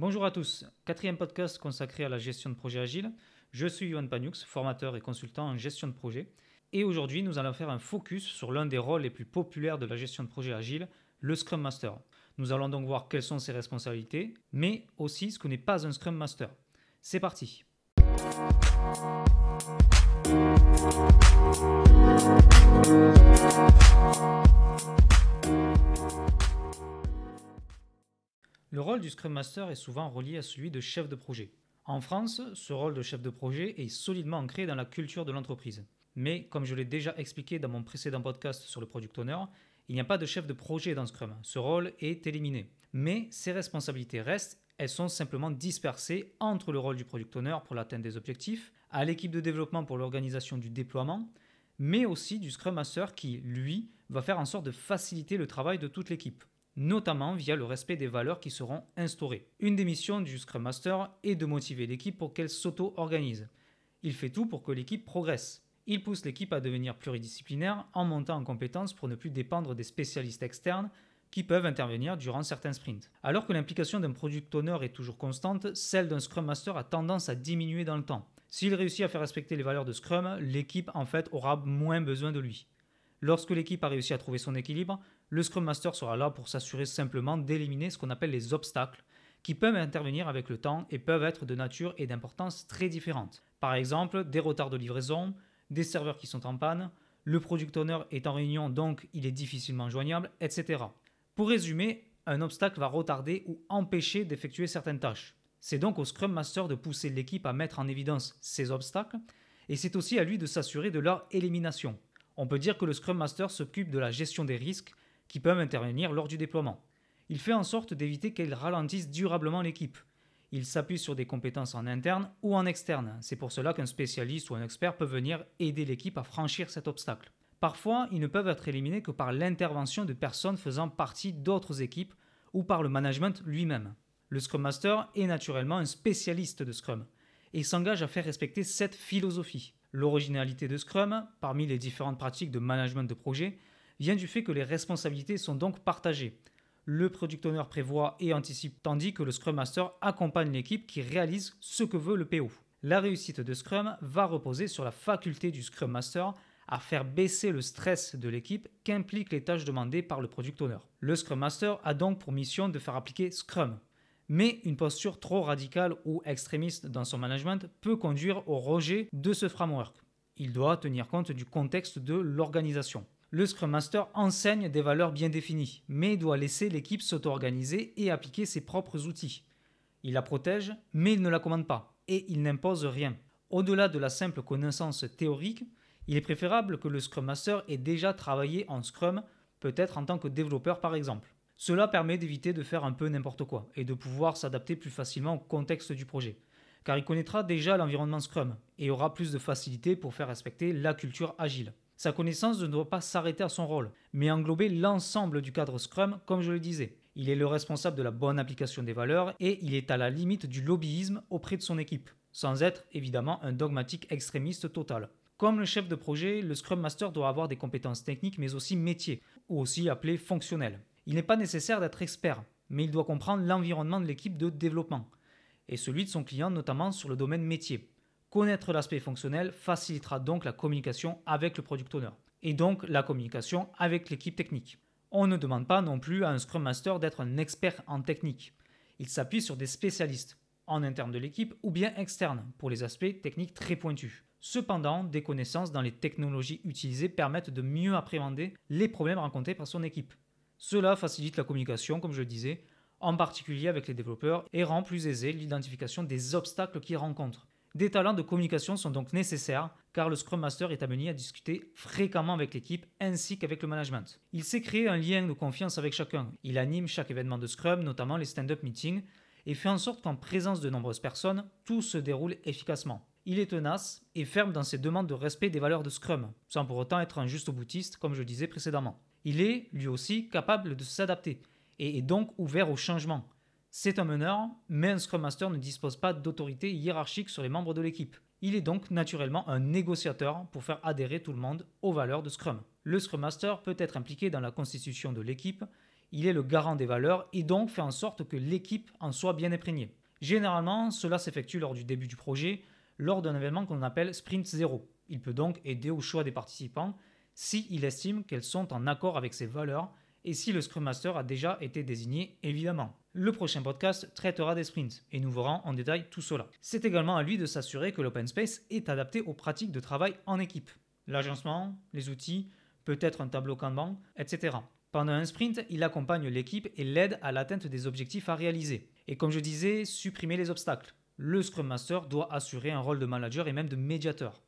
Bonjour à tous, quatrième podcast consacré à la gestion de projet agile. Je suis Yohan Paniux, formateur et consultant en gestion de projet. Et aujourd'hui, nous allons faire un focus sur l'un des rôles les plus populaires de la gestion de projet agile, le Scrum Master. Nous allons donc voir quelles sont ses responsabilités, mais aussi ce que n'est pas un Scrum Master. C'est parti rôle du Scrum Master est souvent relié à celui de chef de projet. En France, ce rôle de chef de projet est solidement ancré dans la culture de l'entreprise. Mais comme je l'ai déjà expliqué dans mon précédent podcast sur le Product Owner, il n'y a pas de chef de projet dans Scrum. Ce rôle est éliminé. Mais ses responsabilités restent, elles sont simplement dispersées entre le rôle du Product Owner pour l'atteinte des objectifs, à l'équipe de développement pour l'organisation du déploiement, mais aussi du Scrum Master qui, lui, va faire en sorte de faciliter le travail de toute l'équipe notamment via le respect des valeurs qui seront instaurées. Une des missions du Scrum Master est de motiver l'équipe pour qu'elle s'auto-organise. Il fait tout pour que l'équipe progresse. Il pousse l'équipe à devenir pluridisciplinaire en montant en compétences pour ne plus dépendre des spécialistes externes qui peuvent intervenir durant certains sprints. Alors que l'implication d'un product owner est toujours constante, celle d'un Scrum Master a tendance à diminuer dans le temps. S'il réussit à faire respecter les valeurs de Scrum, l'équipe en fait aura moins besoin de lui. Lorsque l'équipe a réussi à trouver son équilibre, le Scrum Master sera là pour s'assurer simplement d'éliminer ce qu'on appelle les obstacles, qui peuvent intervenir avec le temps et peuvent être de nature et d'importance très différentes. Par exemple, des retards de livraison, des serveurs qui sont en panne, le product owner est en réunion donc il est difficilement joignable, etc. Pour résumer, un obstacle va retarder ou empêcher d'effectuer certaines tâches. C'est donc au Scrum Master de pousser l'équipe à mettre en évidence ces obstacles et c'est aussi à lui de s'assurer de leur élimination. On peut dire que le Scrum Master s'occupe de la gestion des risques qui peuvent intervenir lors du déploiement. Il fait en sorte d'éviter qu'elle ralentisse durablement l'équipe. Il s'appuie sur des compétences en interne ou en externe. C'est pour cela qu'un spécialiste ou un expert peut venir aider l'équipe à franchir cet obstacle. Parfois, ils ne peuvent être éliminés que par l'intervention de personnes faisant partie d'autres équipes ou par le management lui-même. Le Scrum Master est naturellement un spécialiste de Scrum et s'engage à faire respecter cette philosophie. L'originalité de Scrum, parmi les différentes pratiques de management de projet, vient du fait que les responsabilités sont donc partagées. Le product owner prévoit et anticipe, tandis que le Scrum Master accompagne l'équipe qui réalise ce que veut le PO. La réussite de Scrum va reposer sur la faculté du Scrum Master à faire baisser le stress de l'équipe qu'impliquent les tâches demandées par le product owner. Le Scrum Master a donc pour mission de faire appliquer Scrum, mais une posture trop radicale ou extrémiste dans son management peut conduire au rejet de ce framework. Il doit tenir compte du contexte de l'organisation. Le Scrum Master enseigne des valeurs bien définies, mais doit laisser l'équipe s'auto-organiser et appliquer ses propres outils. Il la protège, mais il ne la commande pas, et il n'impose rien. Au-delà de la simple connaissance théorique, il est préférable que le Scrum Master ait déjà travaillé en Scrum, peut-être en tant que développeur par exemple. Cela permet d'éviter de faire un peu n'importe quoi et de pouvoir s'adapter plus facilement au contexte du projet, car il connaîtra déjà l'environnement Scrum et aura plus de facilité pour faire respecter la culture agile. Sa connaissance ne doit pas s'arrêter à son rôle, mais englober l'ensemble du cadre Scrum, comme je le disais. Il est le responsable de la bonne application des valeurs et il est à la limite du lobbyisme auprès de son équipe, sans être évidemment un dogmatique extrémiste total. Comme le chef de projet, le Scrum Master doit avoir des compétences techniques mais aussi métiers, ou aussi appelées fonctionnelles. Il n'est pas nécessaire d'être expert, mais il doit comprendre l'environnement de l'équipe de développement et celui de son client, notamment sur le domaine métier. Connaître l'aspect fonctionnel facilitera donc la communication avec le product owner et donc la communication avec l'équipe technique. On ne demande pas non plus à un Scrum Master d'être un expert en technique. Il s'appuie sur des spécialistes, en interne de l'équipe ou bien externes, pour les aspects techniques très pointus. Cependant, des connaissances dans les technologies utilisées permettent de mieux appréhender les problèmes rencontrés par son équipe. Cela facilite la communication, comme je le disais, en particulier avec les développeurs, et rend plus aisée l'identification des obstacles qu'ils rencontrent. Des talents de communication sont donc nécessaires car le Scrum Master est amené à discuter fréquemment avec l'équipe ainsi qu'avec le management. Il sait créer un lien de confiance avec chacun. Il anime chaque événement de Scrum, notamment les stand-up meetings, et fait en sorte qu'en présence de nombreuses personnes, tout se déroule efficacement. Il est tenace et ferme dans ses demandes de respect des valeurs de Scrum, sans pour autant être un juste boutiste comme je disais précédemment il est lui aussi capable de s'adapter et est donc ouvert au changement. C'est un meneur, mais un Scrum Master ne dispose pas d'autorité hiérarchique sur les membres de l'équipe. Il est donc naturellement un négociateur pour faire adhérer tout le monde aux valeurs de Scrum. Le Scrum Master peut être impliqué dans la constitution de l'équipe, Il est le garant des valeurs et donc fait en sorte que l'équipe en soit bien imprégnée. Généralement, cela s'effectue lors du début du projet, lors d'un événement qu'on appelle Sprint 0. Il peut donc aider au choix des participants s'il estime qu'elles sont en accord avec ses valeurs et si le Scrum Master a déjà été désigné, évidemment. Le prochain podcast traitera des sprints et nous verrons en détail tout cela. C'est également à lui de s'assurer que l'open space est adapté aux pratiques de travail en équipe. L'agencement, les outils, peut-être un tableau Kanban, etc. Pendant un sprint, il accompagne l'équipe et l'aide à l'atteinte des objectifs à réaliser. Et comme je disais, supprimer les obstacles. Le Scrum Master doit assurer un rôle de manager et même de médiateur.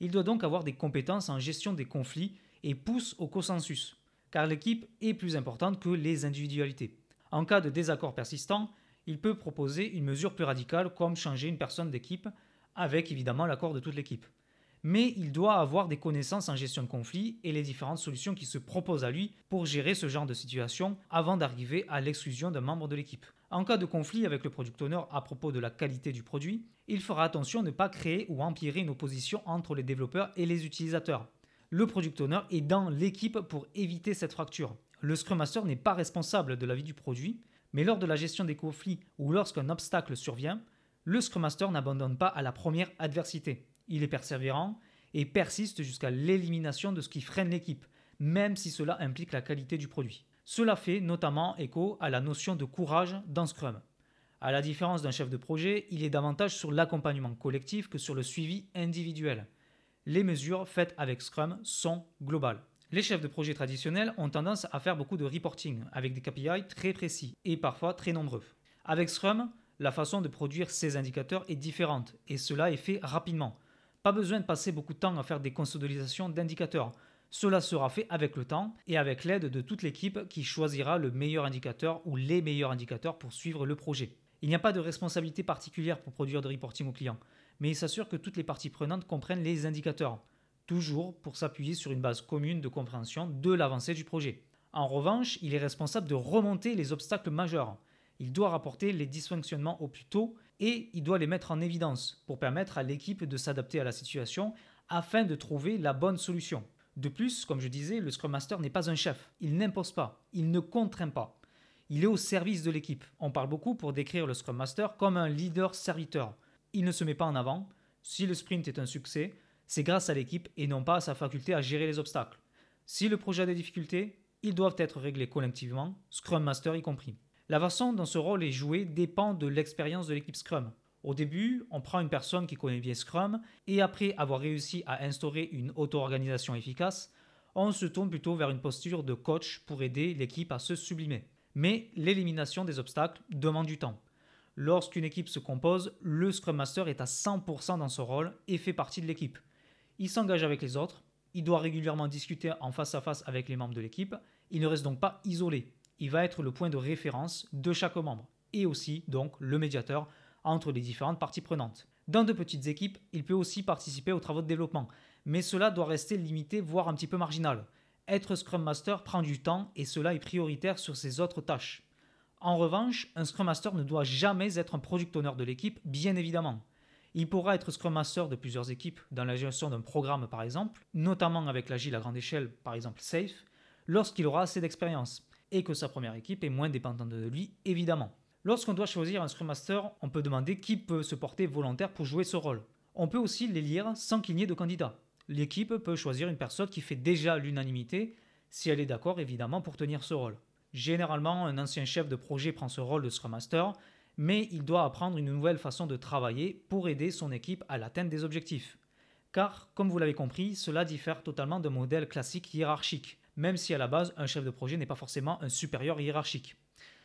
Il doit donc avoir des compétences en gestion des conflits et pousse au consensus, car l'équipe est plus importante que les individualités. En cas de désaccord persistant, il peut proposer une mesure plus radicale comme changer une personne d'équipe, avec évidemment l'accord de toute l'équipe. Mais il doit avoir des connaissances en gestion de conflits et les différentes solutions qui se proposent à lui pour gérer ce genre de situation avant d'arriver à l'exclusion d'un membre de l'équipe. En cas de conflit avec le product owner à propos de la qualité du produit, il fera attention à ne pas créer ou empirer une opposition entre les développeurs et les utilisateurs. Le product owner est dans l'équipe pour éviter cette fracture. Le Scrum Master n'est pas responsable de la vie du produit, mais lors de la gestion des conflits ou lorsqu'un obstacle survient, le Scrum Master n'abandonne pas à la première adversité. Il est persévérant et persiste jusqu'à l'élimination de ce qui freine l'équipe, même si cela implique la qualité du produit. Cela fait notamment écho à la notion de courage dans Scrum. À la différence d'un chef de projet, il est davantage sur l'accompagnement collectif que sur le suivi individuel. Les mesures faites avec Scrum sont globales. Les chefs de projet traditionnels ont tendance à faire beaucoup de reporting avec des KPI très précis et parfois très nombreux. Avec Scrum, la façon de produire ces indicateurs est différente et cela est fait rapidement. Pas besoin de passer beaucoup de temps à faire des consolidations d'indicateurs. Cela sera fait avec le temps et avec l'aide de toute l'équipe qui choisira le meilleur indicateur ou les meilleurs indicateurs pour suivre le projet. Il n'y a pas de responsabilité particulière pour produire de reporting aux clients, mais il s'assure que toutes les parties prenantes comprennent les indicateurs, toujours pour s'appuyer sur une base commune de compréhension de l'avancée du projet. En revanche, il est responsable de remonter les obstacles majeurs. Il doit rapporter les dysfonctionnements au plus tôt et il doit les mettre en évidence pour permettre à l'équipe de s'adapter à la situation afin de trouver la bonne solution. De plus, comme je disais, le Scrum Master n'est pas un chef. Il n'impose pas, il ne contraint pas. Il est au service de l'équipe. On parle beaucoup pour décrire le Scrum Master comme un leader serviteur. Il ne se met pas en avant. Si le sprint est un succès, c'est grâce à l'équipe et non pas à sa faculté à gérer les obstacles. Si le projet a des difficultés, ils doivent être réglés collectivement, Scrum Master y compris. La façon dont ce rôle est joué dépend de l'expérience de l'équipe Scrum. Au début, on prend une personne qui connaît bien Scrum et après avoir réussi à instaurer une auto-organisation efficace, on se tourne plutôt vers une posture de coach pour aider l'équipe à se sublimer. Mais l'élimination des obstacles demande du temps. Lorsqu'une équipe se compose, le Scrum Master est à 100% dans ce rôle et fait partie de l'équipe. Il s'engage avec les autres, il doit régulièrement discuter en face à face avec les membres de l'équipe, il ne reste donc pas isolé. Il va être le point de référence de chaque membre et aussi donc le médiateur entre les différentes parties prenantes. Dans de petites équipes, il peut aussi participer aux travaux de développement, mais cela doit rester limité, voire un petit peu marginal. Être Scrum Master prend du temps et cela est prioritaire sur ses autres tâches. En revanche, un Scrum Master ne doit jamais être un product owner de l'équipe, bien évidemment. Il pourra être Scrum Master de plusieurs équipes dans la gestion d'un programme par exemple, notamment avec l'agile à grande échelle, par exemple Safe, lorsqu'il aura assez d'expérience et que sa première équipe est moins dépendante de lui, évidemment. Lorsqu'on doit choisir un Scrum Master, on peut demander qui peut se porter volontaire pour jouer ce rôle. On peut aussi les lire sans qu'il n'y ait de candidat. L'équipe peut choisir une personne qui fait déjà l'unanimité, si elle est d'accord évidemment pour tenir ce rôle. Généralement, un ancien chef de projet prend ce rôle de Scrum Master, mais il doit apprendre une nouvelle façon de travailler pour aider son équipe à l'atteinte des objectifs. Car, comme vous l'avez compris, cela diffère totalement d'un modèle classique hiérarchique, même si à la base, un chef de projet n'est pas forcément un supérieur hiérarchique.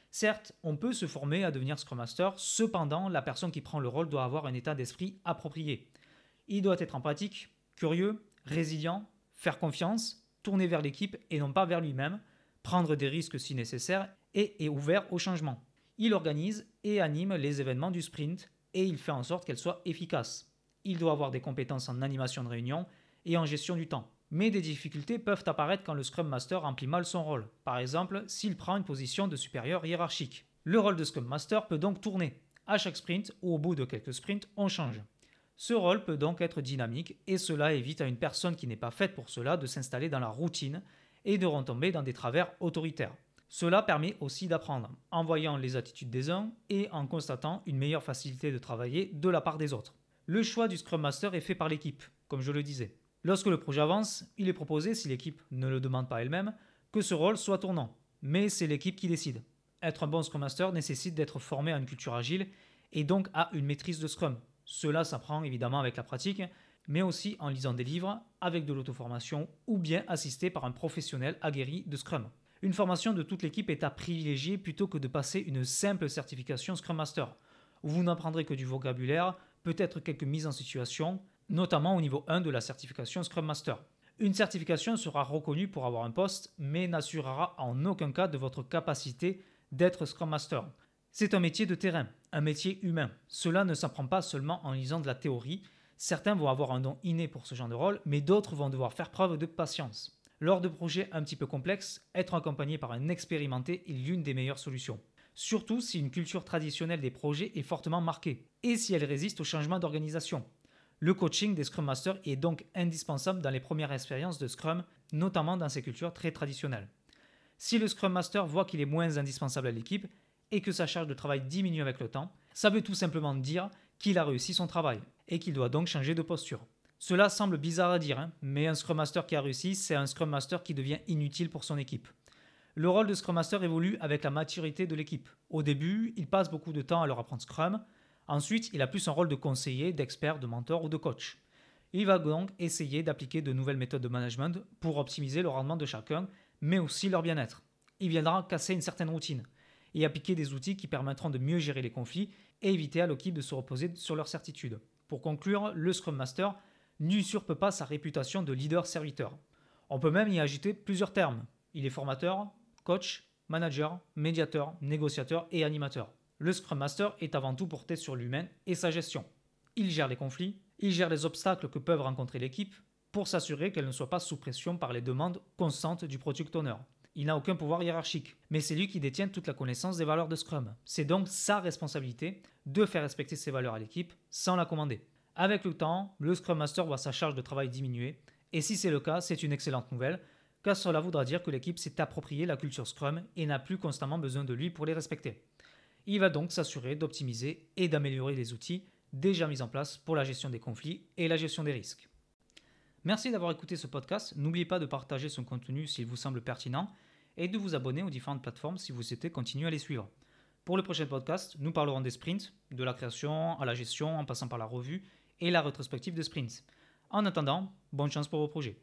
Certes, on peut se former à devenir Scrum Master, cependant, la personne qui prend le rôle doit avoir un état d'esprit approprié. Il doit être empathique, curieux, résilient, faire confiance, tourner vers l'équipe et non pas vers lui-même, prendre des risques si nécessaire et est ouvert au changement. Il organise et anime les événements du sprint et il fait en sorte qu'elles soient efficaces. Il doit avoir des compétences en animation de réunion et en gestion du temps. Mais des difficultés peuvent apparaître quand le Scrum Master remplit mal son rôle, par exemple s'il prend une position de supérieur hiérarchique. Le rôle de Scrum Master peut donc tourner. À chaque sprint ou au bout de quelques sprints, on change. Ce rôle peut donc être dynamique et cela évite à une personne qui n'est pas faite pour cela de s'installer dans la routine et de retomber dans des travers autoritaires. Cela permet aussi d'apprendre en voyant les attitudes des uns et en constatant une meilleure facilité de travailler de la part des autres. Le choix du Scrum Master est fait par l'équipe, comme je le disais. Lorsque le projet avance, il est proposé, si l'équipe ne le demande pas elle-même, que ce rôle soit tournant. Mais c'est l'équipe qui décide. Être un bon Scrum Master nécessite d'être formé à une culture agile et donc à une maîtrise de Scrum. Cela s'apprend évidemment avec la pratique, mais aussi en lisant des livres, avec de l'auto-formation ou bien assisté par un professionnel aguerri de Scrum. Une formation de toute l'équipe est à privilégier plutôt que de passer une simple certification Scrum Master, où vous n'apprendrez que du vocabulaire, peut-être quelques mises en situation, notamment au niveau 1 de la certification Scrum Master. Une certification sera reconnue pour avoir un poste, mais n'assurera en aucun cas de votre capacité d'être Scrum Master. C'est un métier de terrain, un métier humain. Cela ne s'apprend pas seulement en lisant de la théorie. Certains vont avoir un don inné pour ce genre de rôle, mais d'autres vont devoir faire preuve de patience. Lors de projets un petit peu complexes, être accompagné par un expérimenté est l'une des meilleures solutions. Surtout si une culture traditionnelle des projets est fortement marquée et si elle résiste au changement d'organisation. Le coaching des Scrum Masters est donc indispensable dans les premières expériences de Scrum, notamment dans ces cultures très traditionnelles. Si le Scrum Master voit qu'il est moins indispensable à l'équipe et que sa charge de travail diminue avec le temps, ça veut tout simplement dire qu'il a réussi son travail et qu'il doit donc changer de posture. Cela semble bizarre à dire, hein, mais un Scrum Master qui a réussi, c'est un Scrum Master qui devient inutile pour son équipe. Le rôle de Scrum Master évolue avec la maturité de l'équipe. Au début, il passe beaucoup de temps à leur apprendre Scrum. Ensuite, il a plus un rôle de conseiller, d'expert, de mentor ou de coach. Il va donc essayer d'appliquer de nouvelles méthodes de management pour optimiser le rendement de chacun, mais aussi leur bien-être. Il viendra casser une certaine routine et appliquer des outils qui permettront de mieux gérer les conflits et éviter à l'équipe de se reposer sur leurs certitudes. Pour conclure, le Scrum Master n'usurpe pas sa réputation de leader-serviteur. On peut même y agiter plusieurs termes. Il est formateur, coach, manager, médiateur, négociateur et animateur. Le Scrum Master est avant tout porté sur l'humain et sa gestion. Il gère les conflits, il gère les obstacles que peuvent rencontrer l'équipe pour s'assurer qu'elle ne soit pas sous pression par les demandes constantes du product owner. Il n'a aucun pouvoir hiérarchique, mais c'est lui qui détient toute la connaissance des valeurs de Scrum. C'est donc sa responsabilité de faire respecter ces valeurs à l'équipe sans la commander. Avec le temps, le Scrum Master voit sa charge de travail diminuer, et si c'est le cas, c'est une excellente nouvelle, car cela voudra dire que l'équipe s'est appropriée la culture Scrum et n'a plus constamment besoin de lui pour les respecter. Il va donc s'assurer d'optimiser et d'améliorer les outils déjà mis en place pour la gestion des conflits et la gestion des risques. Merci d'avoir écouté ce podcast. N'oubliez pas de partager son contenu s'il vous semble pertinent et de vous abonner aux différentes plateformes si vous souhaitez continuer à les suivre. Pour le prochain podcast, nous parlerons des sprints, de la création à la gestion en passant par la revue et la rétrospective de sprints. En attendant, bonne chance pour vos projets.